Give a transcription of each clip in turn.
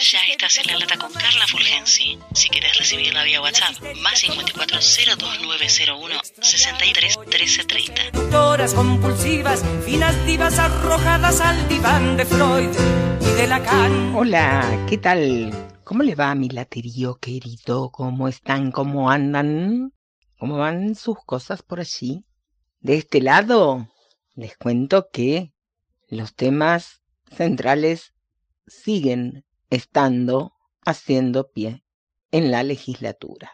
Ya estás en la lata con Carla Fulgensi. Si quieres recibirla vía WhatsApp, más 54 02901 63 13 30. Doctoras compulsivas, finas divas arrojadas al diván de Freud y de Lacan. Hola, ¿qué tal? ¿Cómo le va a mi laterío querido? ¿Cómo están? ¿Cómo andan? ¿Cómo van sus cosas por allí? De este lado, les cuento que los temas centrales siguen estando haciendo pie en la legislatura.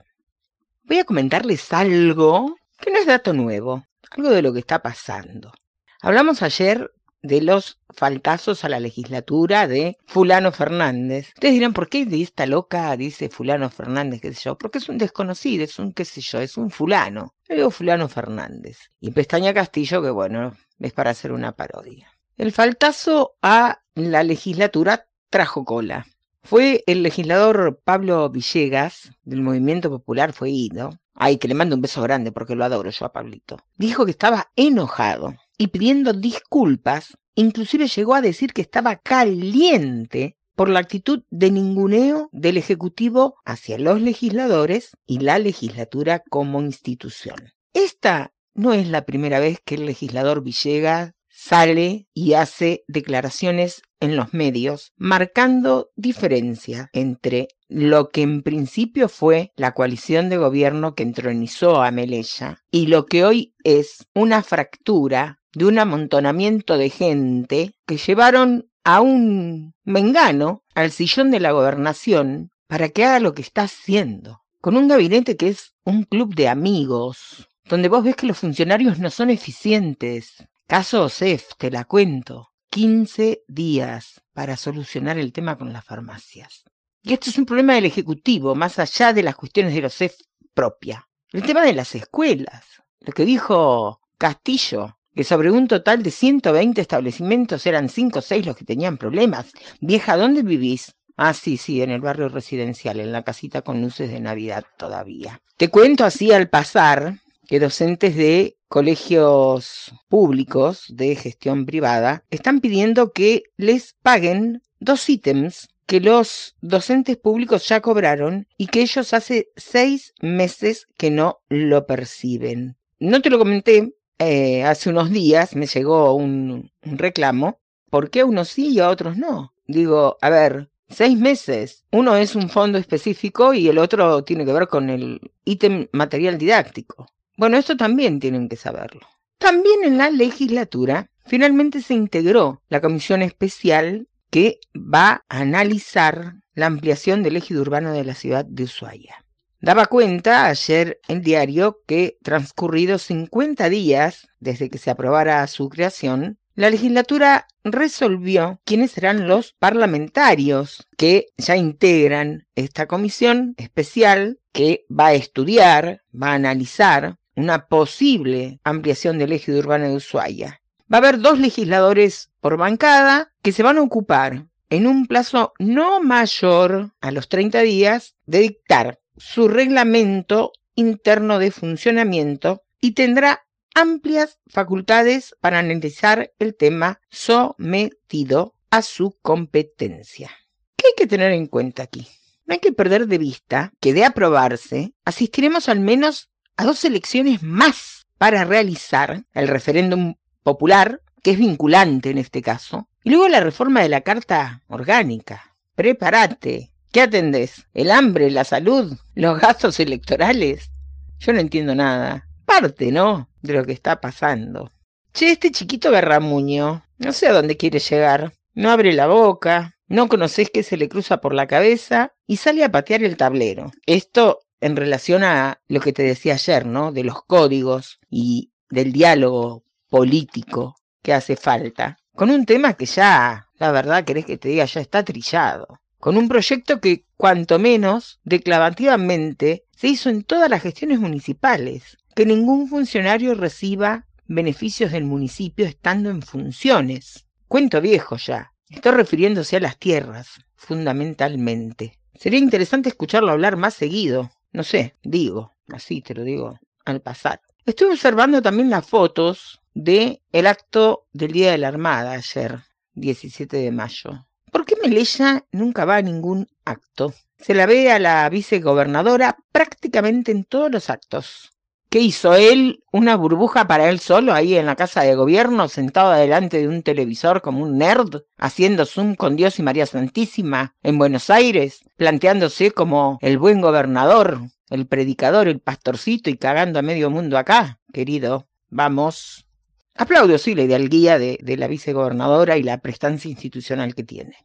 Voy a comentarles algo que no es dato nuevo, algo de lo que está pasando. Hablamos ayer de los faltazos a la legislatura de Fulano Fernández. Ustedes dirán, ¿por qué de esta loca dice Fulano Fernández, qué sé yo? Porque es un desconocido, es un qué sé yo, es un fulano. Le digo Fulano Fernández. Y Pestaña Castillo, que bueno, es para hacer una parodia. El faltazo a la legislatura trajo cola. Fue el legislador Pablo Villegas, del Movimiento Popular, fue ido. Ay, que le mando un beso grande porque lo adoro yo a Pablito. Dijo que estaba enojado y pidiendo disculpas, inclusive llegó a decir que estaba caliente por la actitud de ninguneo del Ejecutivo hacia los legisladores y la legislatura como institución. Esta no es la primera vez que el legislador Villegas sale y hace declaraciones en los medios marcando diferencia entre lo que en principio fue la coalición de gobierno que entronizó a Melella y lo que hoy es una fractura de un amontonamiento de gente que llevaron a un mengano al sillón de la gobernación para que haga lo que está haciendo, con un gabinete que es un club de amigos, donde vos ves que los funcionarios no son eficientes, Caso OSEF, te la cuento. 15 días para solucionar el tema con las farmacias. Y esto es un problema del Ejecutivo, más allá de las cuestiones de los OSEF propia. El tema de las escuelas. Lo que dijo Castillo, que sobre un total de 120 establecimientos eran 5 o 6 los que tenían problemas. Vieja, ¿dónde vivís? Ah, sí, sí, en el barrio residencial, en la casita con luces de Navidad todavía. Te cuento así al pasar que docentes de colegios públicos de gestión privada están pidiendo que les paguen dos ítems que los docentes públicos ya cobraron y que ellos hace seis meses que no lo perciben. No te lo comenté, eh, hace unos días me llegó un, un reclamo, ¿por qué a unos sí y a otros no? Digo, a ver, seis meses. Uno es un fondo específico y el otro tiene que ver con el ítem material didáctico. Bueno, esto también tienen que saberlo. También en la legislatura finalmente se integró la comisión especial que va a analizar la ampliación del ejido urbano de la ciudad de Ushuaia. Daba cuenta ayer el diario que transcurridos 50 días desde que se aprobara su creación, la legislatura resolvió quiénes serán los parlamentarios que ya integran esta comisión especial que va a estudiar, va a analizar una posible ampliación del eje urbano de Ushuaia. Va a haber dos legisladores por bancada que se van a ocupar en un plazo no mayor a los 30 días de dictar su reglamento interno de funcionamiento y tendrá amplias facultades para analizar el tema sometido a su competencia. ¿Qué hay que tener en cuenta aquí? No hay que perder de vista que de aprobarse asistiremos al menos a dos elecciones más para realizar el referéndum popular, que es vinculante en este caso, y luego la reforma de la Carta Orgánica. Prepárate. ¿Qué atendés? ¿El hambre, la salud, los gastos electorales? Yo no entiendo nada. Parte, ¿no? De lo que está pasando. Che, este chiquito Garramuño, no sé a dónde quiere llegar. No abre la boca, no conoces qué se le cruza por la cabeza y sale a patear el tablero. Esto en relación a lo que te decía ayer, ¿no? De los códigos y del diálogo político que hace falta, con un tema que ya, la verdad, querés que te diga, ya está trillado, con un proyecto que, cuanto menos, declarativamente, se hizo en todas las gestiones municipales, que ningún funcionario reciba beneficios del municipio estando en funciones. Cuento viejo ya. Estoy refiriéndose a las tierras, fundamentalmente. Sería interesante escucharlo hablar más seguido, no sé, digo, así te lo digo al pasar. Estuve observando también las fotos de el acto del Día de la Armada ayer, 17 de mayo. ¿Por qué Melella nunca va a ningún acto? Se la ve a la vicegobernadora prácticamente en todos los actos. ¿Qué hizo él? ¿Una burbuja para él solo ahí en la casa de gobierno, sentado delante de un televisor como un nerd, haciendo zoom con Dios y María Santísima en Buenos Aires, planteándose como el buen gobernador, el predicador, el pastorcito y cagando a medio mundo acá? Querido, vamos. Aplaudo sí la idealguía de, de la vicegobernadora y la prestancia institucional que tiene.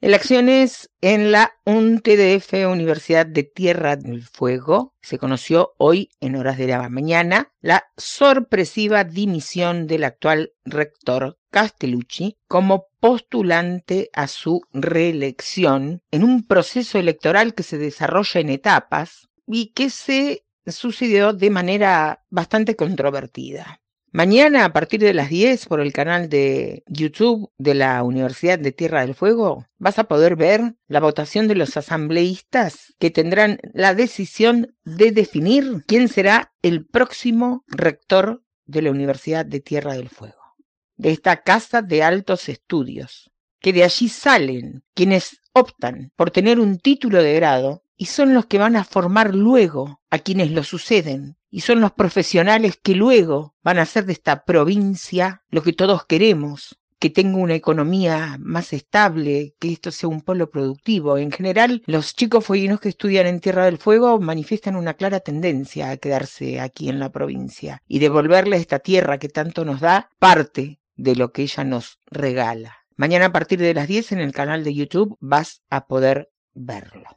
Elecciones en la UNTDF, Universidad de Tierra del Fuego. Se conoció hoy, en horas de la mañana, la sorpresiva dimisión del actual rector Castellucci como postulante a su reelección en un proceso electoral que se desarrolla en etapas y que se sucedió de manera bastante controvertida. Mañana a partir de las 10 por el canal de YouTube de la Universidad de Tierra del Fuego vas a poder ver la votación de los asambleístas que tendrán la decisión de definir quién será el próximo rector de la Universidad de Tierra del Fuego, de esta casa de altos estudios, que de allí salen quienes optan por tener un título de grado y son los que van a formar luego a quienes lo suceden y son los profesionales que luego van a hacer de esta provincia lo que todos queremos, que tenga una economía más estable, que esto sea un polo productivo. En general, los chicos fueguinos que estudian en Tierra del Fuego manifiestan una clara tendencia a quedarse aquí en la provincia y devolverle a esta tierra que tanto nos da parte de lo que ella nos regala. Mañana a partir de las 10 en el canal de YouTube vas a poder verlo.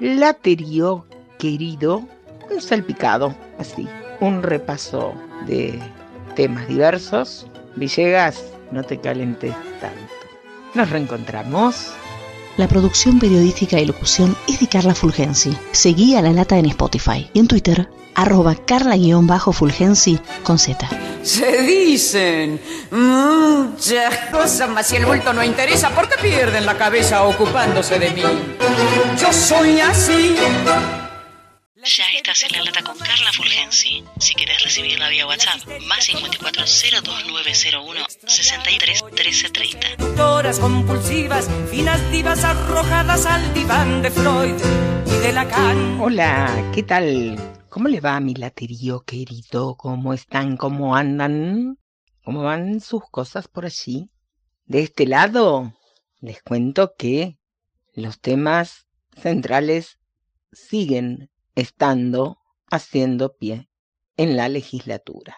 Laterio, querido, salpicado, así, un repaso de temas diversos. Villegas, no te calentes tanto. Nos reencontramos. La producción periodística y locución es de Carla Fulgensi. Seguí a La Lata en Spotify y en Twitter, arroba carla-fulgensi con Z. Se dicen muchas cosas, mas si el bulto no interesa, ¿por qué pierden la cabeza ocupándose de mí? Yo soy así. Ya estás en la lata con Carla Fulgensi. Si quieres recibirla vía WhatsApp, más 54 02901 63 13 30. Doctoras compulsivas, finas divas arrojadas al diván de Freud y de Lacan. Hola, ¿qué tal? ¿Cómo le va a mi laterío querido? ¿Cómo están? ¿Cómo andan? ¿Cómo van sus cosas por allí? De este lado, les cuento que los temas centrales siguen estando haciendo pie en la legislatura.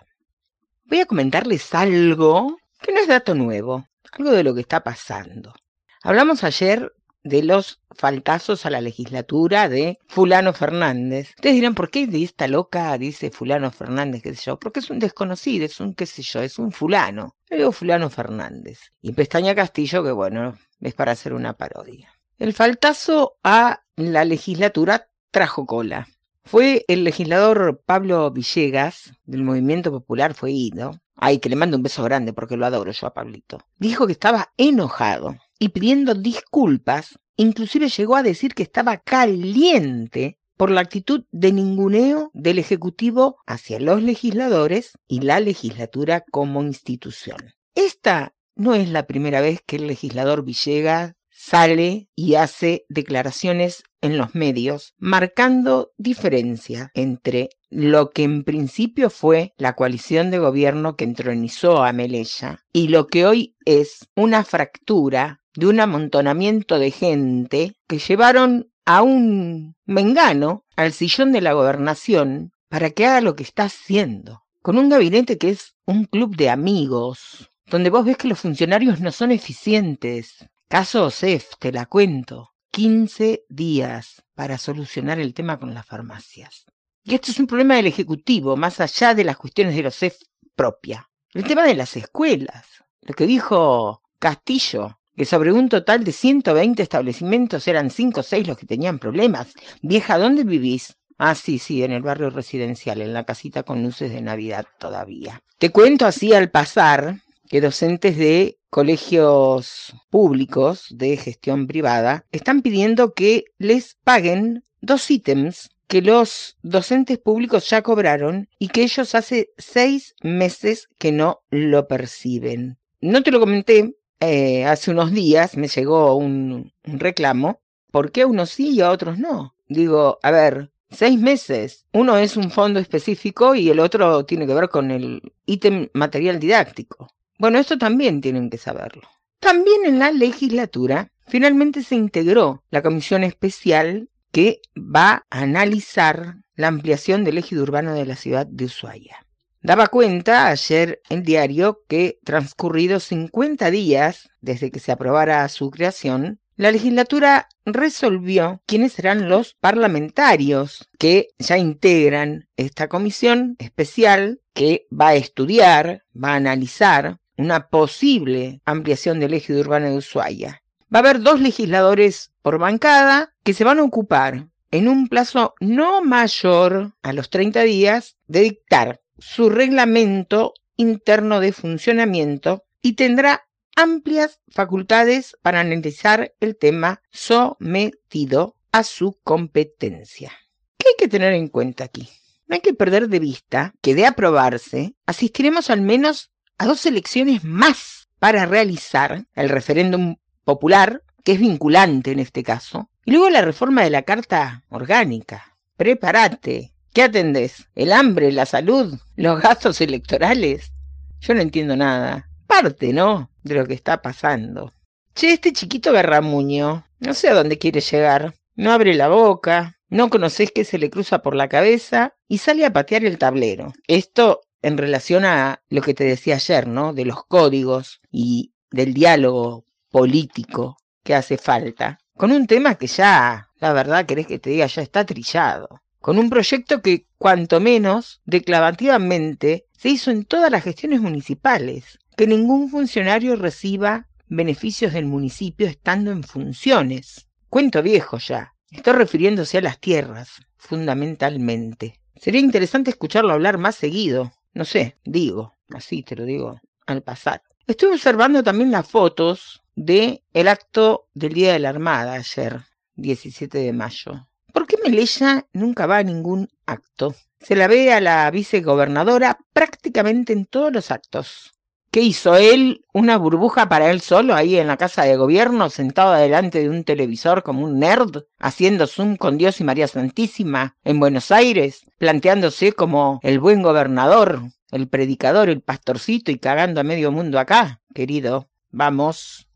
Voy a comentarles algo que no es dato nuevo, algo de lo que está pasando. Hablamos ayer de los faltazos a la legislatura de Fulano Fernández. Ustedes dirán, ¿por qué de esta loca dice Fulano Fernández, qué sé yo? Porque es un desconocido, es un qué sé yo, es un fulano. Yo digo Fulano Fernández. Y Pestaña Castillo, que bueno, es para hacer una parodia. El faltazo a la legislatura trajo cola. Fue el legislador Pablo Villegas, del Movimiento Popular, fue ido. Ay, que le mando un beso grande porque lo adoro yo a Pablito. Dijo que estaba enojado y pidiendo disculpas, inclusive llegó a decir que estaba caliente por la actitud de ninguneo del Ejecutivo hacia los legisladores y la legislatura como institución. Esta no es la primera vez que el legislador Villegas sale y hace declaraciones en los medios marcando diferencia entre lo que en principio fue la coalición de gobierno que entronizó a Melella y lo que hoy es una fractura de un amontonamiento de gente que llevaron a un mengano al sillón de la gobernación para que haga lo que está haciendo, con un gabinete que es un club de amigos, donde vos ves que los funcionarios no son eficientes, Caso OSEF, te la cuento. 15 días para solucionar el tema con las farmacias. Y esto es un problema del Ejecutivo, más allá de las cuestiones de los OSEF propia. El tema de las escuelas. Lo que dijo Castillo, que sobre un total de 120 establecimientos eran 5 o 6 los que tenían problemas. Vieja, ¿dónde vivís? Ah, sí, sí, en el barrio residencial, en la casita con luces de Navidad todavía. Te cuento así al pasar que docentes de colegios públicos de gestión privada están pidiendo que les paguen dos ítems que los docentes públicos ya cobraron y que ellos hace seis meses que no lo perciben. No te lo comenté eh, hace unos días me llegó un, un reclamo. ¿Por qué a unos sí y a otros no? Digo, a ver, seis meses. Uno es un fondo específico y el otro tiene que ver con el ítem material didáctico. Bueno, esto también tienen que saberlo. También en la legislatura finalmente se integró la comisión especial que va a analizar la ampliación del ejido urbano de la ciudad de Ushuaia. Daba cuenta ayer el diario que transcurridos 50 días desde que se aprobara su creación, la legislatura resolvió quiénes serán los parlamentarios que ya integran esta comisión especial que va a estudiar, va a analizar una posible ampliación del eje urbano de Ushuaia. Va a haber dos legisladores por bancada que se van a ocupar en un plazo no mayor a los 30 días de dictar su reglamento interno de funcionamiento y tendrá amplias facultades para analizar el tema sometido a su competencia. ¿Qué hay que tener en cuenta aquí? No hay que perder de vista que de aprobarse asistiremos al menos a dos elecciones más para realizar el referéndum popular, que es vinculante en este caso, y luego la reforma de la Carta Orgánica. Prepárate. ¿Qué atendés? ¿El hambre, la salud, los gastos electorales? Yo no entiendo nada. Parte, ¿no? De lo que está pasando. Che, este chiquito Berramuño, no sé a dónde quiere llegar. No abre la boca, no conoces qué se le cruza por la cabeza y sale a patear el tablero. Esto en relación a lo que te decía ayer, ¿no? De los códigos y del diálogo político que hace falta. Con un tema que ya, la verdad, querés que te diga, ya está trillado. Con un proyecto que, cuanto menos, declarativamente, se hizo en todas las gestiones municipales que ningún funcionario reciba beneficios del municipio estando en funciones. Cuento viejo ya. Estoy refiriéndose a las tierras, fundamentalmente. Sería interesante escucharlo hablar más seguido. No sé, digo, así te lo digo al pasar. Estuve observando también las fotos de el acto del Día de la Armada ayer, 17 de mayo. ¿Por qué Melella nunca va a ningún acto? Se la ve a la vicegobernadora prácticamente en todos los actos. ¿Qué hizo él? ¿Una burbuja para él solo ahí en la casa de gobierno, sentado delante de un televisor como un nerd, haciendo zoom con Dios y María Santísima en Buenos Aires, planteándose como el buen gobernador, el predicador, el pastorcito y cagando a medio mundo acá? Querido, vamos.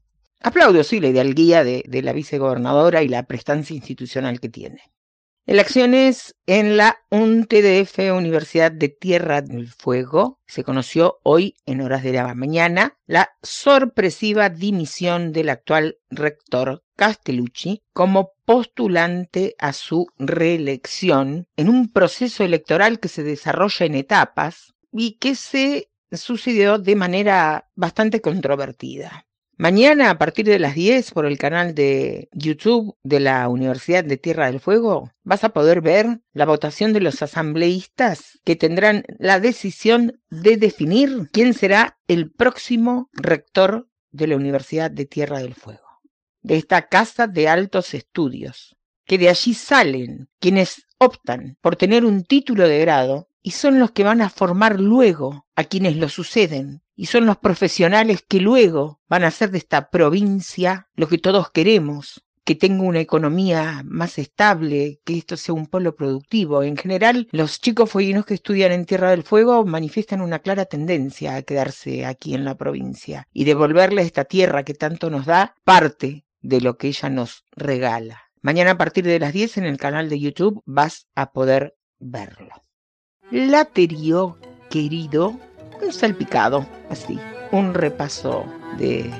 Aplaudo, sí, la idealguía de, de la vicegobernadora y la prestancia institucional que tiene. Elecciones en la UNTDF Universidad de Tierra del Fuego. Se conoció hoy en horas de la mañana la sorpresiva dimisión del actual rector Castellucci como postulante a su reelección en un proceso electoral que se desarrolla en etapas y que se sucedió de manera bastante controvertida. Mañana a partir de las 10 por el canal de YouTube de la Universidad de Tierra del Fuego vas a poder ver la votación de los asambleístas que tendrán la decisión de definir quién será el próximo rector de la Universidad de Tierra del Fuego, de esta casa de altos estudios, que de allí salen quienes optan por tener un título de grado y son los que van a formar luego a quienes lo suceden y son los profesionales que luego van a hacer de esta provincia lo que todos queremos, que tenga una economía más estable, que esto sea un polo productivo. En general, los chicos fueguinos que estudian en Tierra del Fuego manifiestan una clara tendencia a quedarse aquí en la provincia y devolverle a esta tierra que tanto nos da parte de lo que ella nos regala. Mañana a partir de las 10 en el canal de YouTube vas a poder verlo. Laterio, querido, un salpicado, así, un repaso de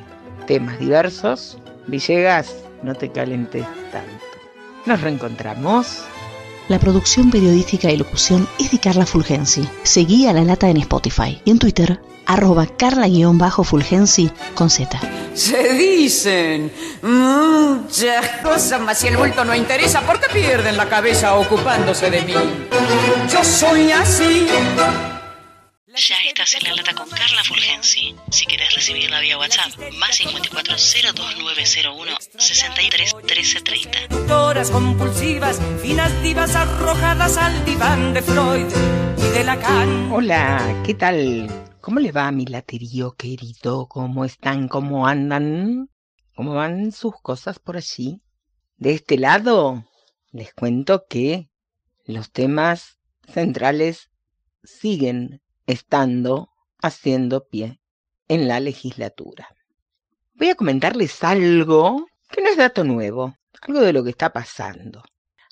temas diversos. Villegas, no te calentes tanto. Nos reencontramos. La producción periodística y locución es de Carla Fulgensi. Seguí a La Lata en Spotify y en Twitter, arroba carla-fulgensi con Z. Se dicen muchas cosas, mas si el bulto no interesa, ¿por qué pierden la cabeza ocupándose de mí? Yo soy así. Ya estás en la lata con Carla Fulgensi. Si quieres recibirla vía WhatsApp, más 54 02901 63 13 30. Doctoras compulsivas, finas divas arrojadas al diván de Freud y de Lacan. Hola, ¿qué tal? ¿Cómo le va a mi laterío querido? ¿Cómo están? ¿Cómo andan? ¿Cómo van sus cosas por allí? De este lado, les cuento que los temas centrales siguen estando haciendo pie en la legislatura. Voy a comentarles algo que no es dato nuevo, algo de lo que está pasando.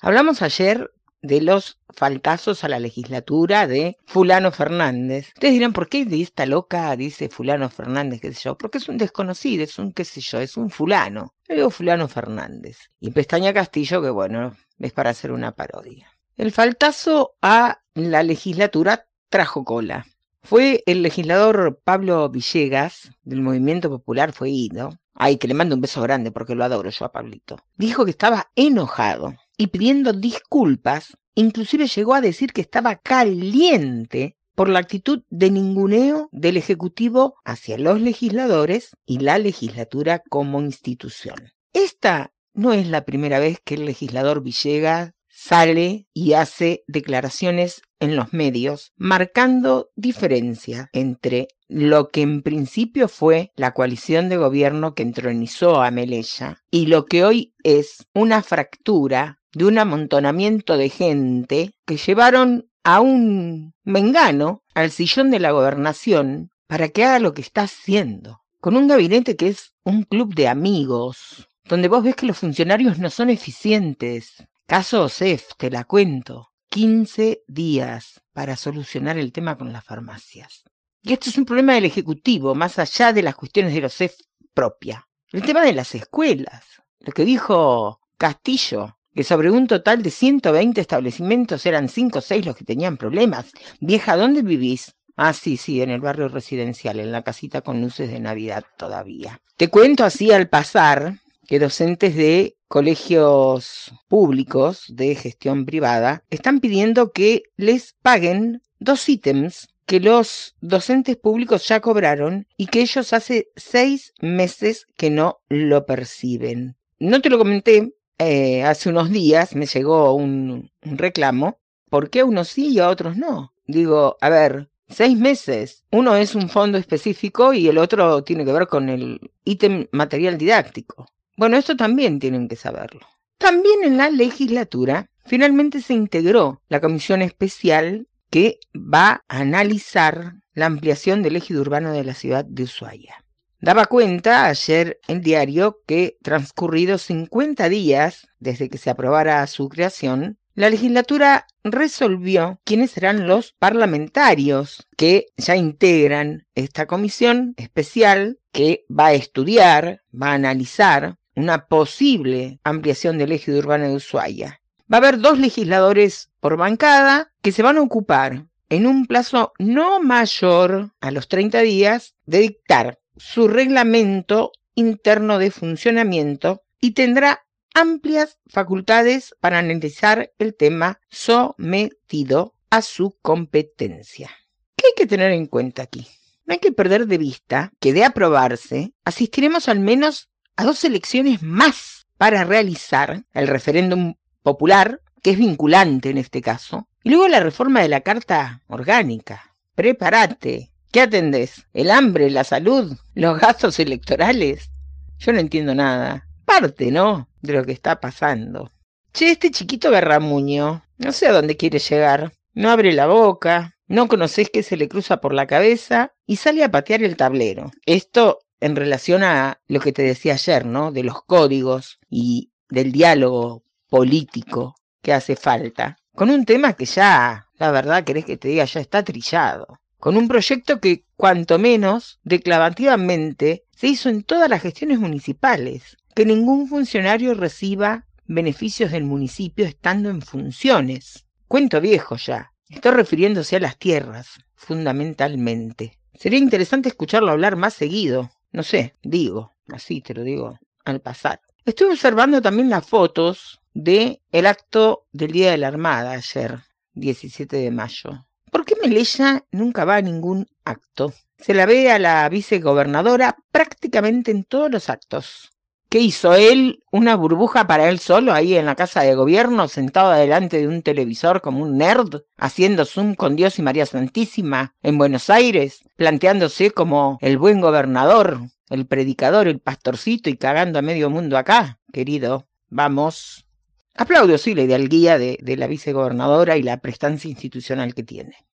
Hablamos ayer de los faltazos a la legislatura de Fulano Fernández. Ustedes dirán, ¿por qué de esta loca dice Fulano Fernández, qué sé yo? Porque es un desconocido, es un qué sé yo, es un fulano. Le digo Fulano Fernández. Y Pestaña Castillo, que bueno, es para hacer una parodia. El faltazo a la legislatura trajo cola. Fue el legislador Pablo Villegas, del Movimiento Popular, fue ido. Ay, que le mando un beso grande porque lo adoro yo a Pablito. Dijo que estaba enojado y pidiendo disculpas, inclusive llegó a decir que estaba caliente por la actitud de ninguneo del Ejecutivo hacia los legisladores y la legislatura como institución. Esta no es la primera vez que el legislador Villegas sale y hace declaraciones en los medios marcando diferencia entre lo que en principio fue la coalición de gobierno que entronizó a Melella y lo que hoy es una fractura de un amontonamiento de gente que llevaron a un mengano al sillón de la gobernación para que haga lo que está haciendo, con un gabinete que es un club de amigos, donde vos ves que los funcionarios no son eficientes, Caso OSEF, te la cuento. 15 días para solucionar el tema con las farmacias. Y esto es un problema del Ejecutivo, más allá de las cuestiones de los CEF propia. El tema de las escuelas. Lo que dijo Castillo, que sobre un total de 120 establecimientos eran 5 o 6 los que tenían problemas. Vieja, ¿dónde vivís? Ah, sí, sí, en el barrio residencial, en la casita con luces de Navidad todavía. Te cuento así al pasar que docentes de colegios públicos de gestión privada están pidiendo que les paguen dos ítems que los docentes públicos ya cobraron y que ellos hace seis meses que no lo perciben. No te lo comenté, eh, hace unos días me llegó un, reclamo, ¿por qué unos sí y a otros no? Digo, a ver, seis meses. Uno es un fondo específico y el otro tiene que ver con el ítem material didáctico. Bueno, esto también tienen que saberlo. También en la legislatura finalmente se integró la comisión especial que va a analizar la ampliación del ejido urbano de la ciudad de Ushuaia. Daba cuenta ayer el diario que transcurridos 50 días desde que se aprobara su creación, la legislatura resolvió quiénes serán los parlamentarios que ya integran esta comisión especial que va a estudiar, va a analizar una posible ampliación del eje urbano de Ushuaia. Va a haber dos legisladores por bancada que se van a ocupar en un plazo no mayor a los 30 días de dictar su reglamento interno de funcionamiento y tendrá amplias facultades para analizar el tema sometido a su competencia. ¿Qué hay que tener en cuenta aquí? No hay que perder de vista que de aprobarse asistiremos al menos a dos elecciones más para realizar el referéndum popular, que es vinculante en este caso, y luego la reforma de la Carta Orgánica. Prepárate. ¿Qué atendés? ¿El hambre, la salud, los gastos electorales? Yo no entiendo nada. Parte, ¿no? De lo que está pasando. Che, este chiquito Berramuño, no sé a dónde quiere llegar. No abre la boca, no conocés qué se le cruza por la cabeza y sale a patear el tablero. Esto en relación a lo que te decía ayer, ¿no? De los códigos y del diálogo político que hace falta, con un tema que ya, la verdad, querés que te diga, ya está trillado, con un proyecto que, cuanto menos, declarativamente, se hizo en todas las gestiones municipales, que ningún funcionario reciba beneficios del municipio estando en funciones. Cuento viejo ya. Estoy refiriéndose a las tierras, fundamentalmente. Sería interesante escucharlo hablar más seguido, no sé, digo, así te lo digo al pasar. Estuve observando también las fotos de el acto del Día de la Armada ayer, 17 de mayo. ¿Por qué Melella nunca va a ningún acto? Se la ve a la vicegobernadora prácticamente en todos los actos. ¿Qué hizo él? ¿Una burbuja para él solo ahí en la casa de gobierno, sentado delante de un televisor como un nerd, haciendo zoom con Dios y María Santísima en Buenos Aires, planteándose como el buen gobernador, el predicador, el pastorcito y cagando a medio mundo acá? Querido, vamos. Aplaudo, sí, la idealguía de, de la vicegobernadora y la prestancia institucional que tiene.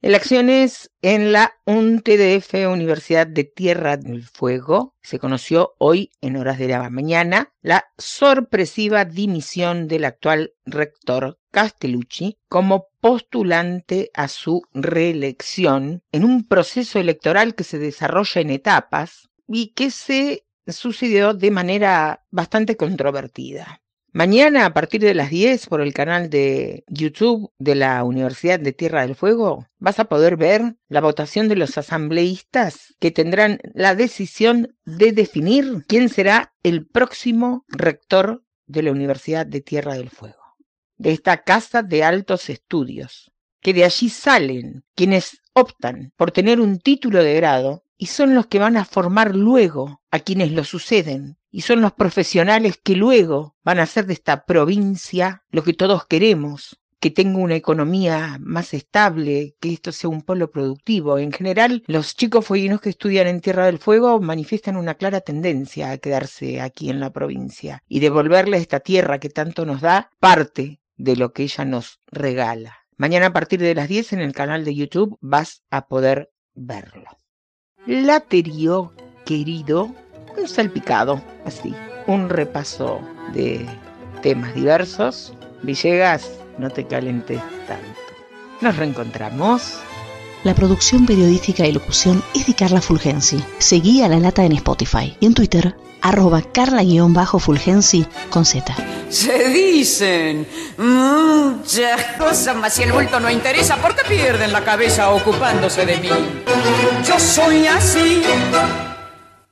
Elecciones en la UNTDF, Universidad de Tierra del Fuego. Se conoció hoy, en horas de la mañana, la sorpresiva dimisión del actual rector Castellucci como postulante a su reelección en un proceso electoral que se desarrolla en etapas y que se sucedió de manera bastante controvertida. Mañana a partir de las 10 por el canal de YouTube de la Universidad de Tierra del Fuego vas a poder ver la votación de los asambleístas que tendrán la decisión de definir quién será el próximo rector de la Universidad de Tierra del Fuego, de esta casa de altos estudios, que de allí salen quienes optan por tener un título de grado y son los que van a formar luego a quienes lo suceden y son los profesionales que luego van a hacer de esta provincia lo que todos queremos, que tenga una economía más estable, que esto sea un polo productivo. En general, los chicos fueguinos que estudian en Tierra del Fuego manifiestan una clara tendencia a quedarse aquí en la provincia y devolverle a esta tierra que tanto nos da parte de lo que ella nos regala. Mañana a partir de las 10 en el canal de YouTube vas a poder verlo. Laterío, querido, salpicado, así, un repaso de temas diversos. Villegas, no te calentes tanto. Nos reencontramos. La producción periodística y locución es de Carla Fulgensi. Seguí a La Lata en Spotify y en Twitter, arroba carla-fulgensi con Z. Se dicen muchas cosas, mas si el bulto no interesa, ¿por qué pierden la cabeza ocupándose de mí? Yo soy así